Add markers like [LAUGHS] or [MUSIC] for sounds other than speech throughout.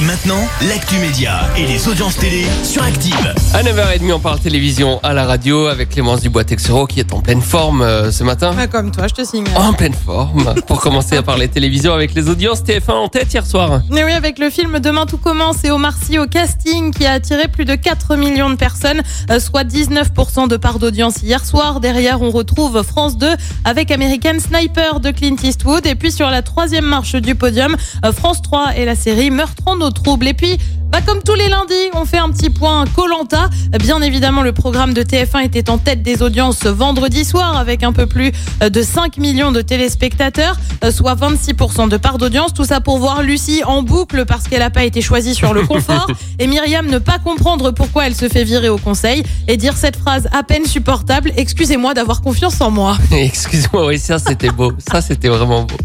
Et maintenant, l'actu média et les audiences télé sur Active. À 9h30, on parle télévision à la radio avec Clémence Dubois-Texero qui est en pleine forme euh, ce matin. Pas comme toi, je te signe. En pleine forme. Pour commencer à parler télévision avec les audiences TF1 en tête hier soir. Mais oui, avec le film Demain tout commence et Omar Sy au casting qui a attiré plus de 4 millions de personnes, euh, soit 19% de part d'audience hier soir. Derrière, on retrouve France 2 avec American Sniper de Clint Eastwood. Et puis sur la troisième marche du podium, euh, France 3 et la série Meurtre en trouble. Et puis, bah, comme tous les lundis, on fait un petit point Colanta. Bien évidemment, le programme de TF1 était en tête des audiences vendredi soir avec un peu plus de 5 millions de téléspectateurs, euh, soit 26% de part d'audience. Tout ça pour voir Lucie en boucle parce qu'elle n'a pas été choisie sur le confort [LAUGHS] et Myriam ne pas comprendre pourquoi elle se fait virer au conseil et dire cette phrase à peine supportable. Excusez-moi d'avoir confiance en moi. [LAUGHS] Excuse-moi, oui, ça c'était beau. Ça c'était vraiment beau.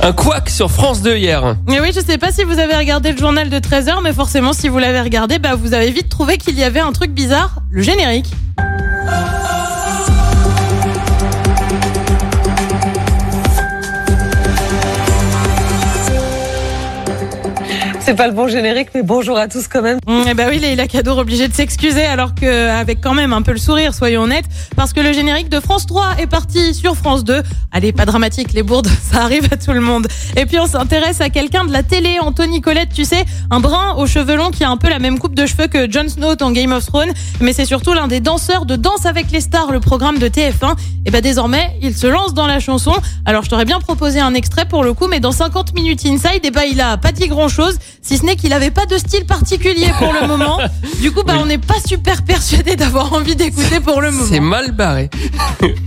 Un couac sur France 2 hier. Mais oui, je sais pas si vous avez regardé le journal de 13h, mais forcément, si vous l'avez regardé, bah, vous avez vite trouvé qu'il y avait un truc bizarre, le générique. C'est pas le bon générique, mais bonjour à tous quand même. Mm, eh ben oui, Leïla Cador obligée de s'excuser alors que avec quand même un peu le sourire, soyons honnêtes, parce que le générique de France 3 est parti sur France 2. Allez, pas dramatique, les bourdes, [LAUGHS] ça arrive à tout le monde. Et puis on s'intéresse à quelqu'un de la télé, Anthony Colette, tu sais, un brun aux cheveux longs qui a un peu la même coupe de cheveux que Jon Snow dans Game of Thrones, mais c'est surtout l'un des danseurs de Danse avec les stars, le programme de TF1. Et ben désormais, il se lance dans la chanson. Alors je t'aurais bien proposé un extrait pour le coup, mais dans 50 minutes inside, et ben il a pas dit grand chose, si ce n'est qu'il avait pas de style particulier pour le moment. Du coup, bah on n'est pas super persuadé d'avoir envie d'écouter pour le moment. C'est mal barré.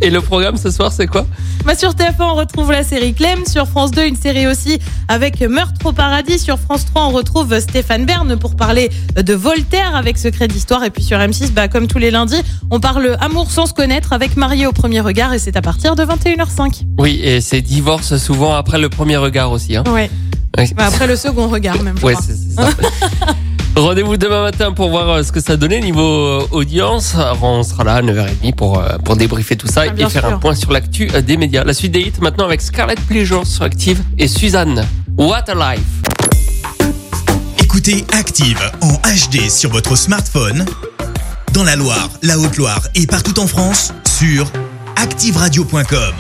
Et le programme ce soir, c'est quoi? Bah, sur TF1, on retrouve la série Clem. Sur France 2, une série aussi avec Meurtre au paradis. Sur France 3, on retrouve Stéphane Bern pour parler de Voltaire avec Secret d'Histoire. Et puis sur M6, bah, comme tous les lundis, on parle amour sans se connaître avec Marié au premier regard. Et c'est à partir de 21h05. Oui, et c'est divorce souvent après le premier regard aussi. Hein. Ouais. Oui. Bah, après le second regard, même. je Ouais, c'est ça. [LAUGHS] Rendez-vous demain matin pour voir euh, ce que ça donnait niveau euh, audience. Alors, On sera là à 9h30 pour, euh, pour débriefer tout ça Ah, et faire sûr. un point sur l'actu des médias. La suite des hits maintenant avec Scarlett Pleasure sur Active et Suzanne. What a life. Écoutez Active en HD sur votre smartphone, dans la Loire, la Haute-Loire et partout en France, sur activeradio.com.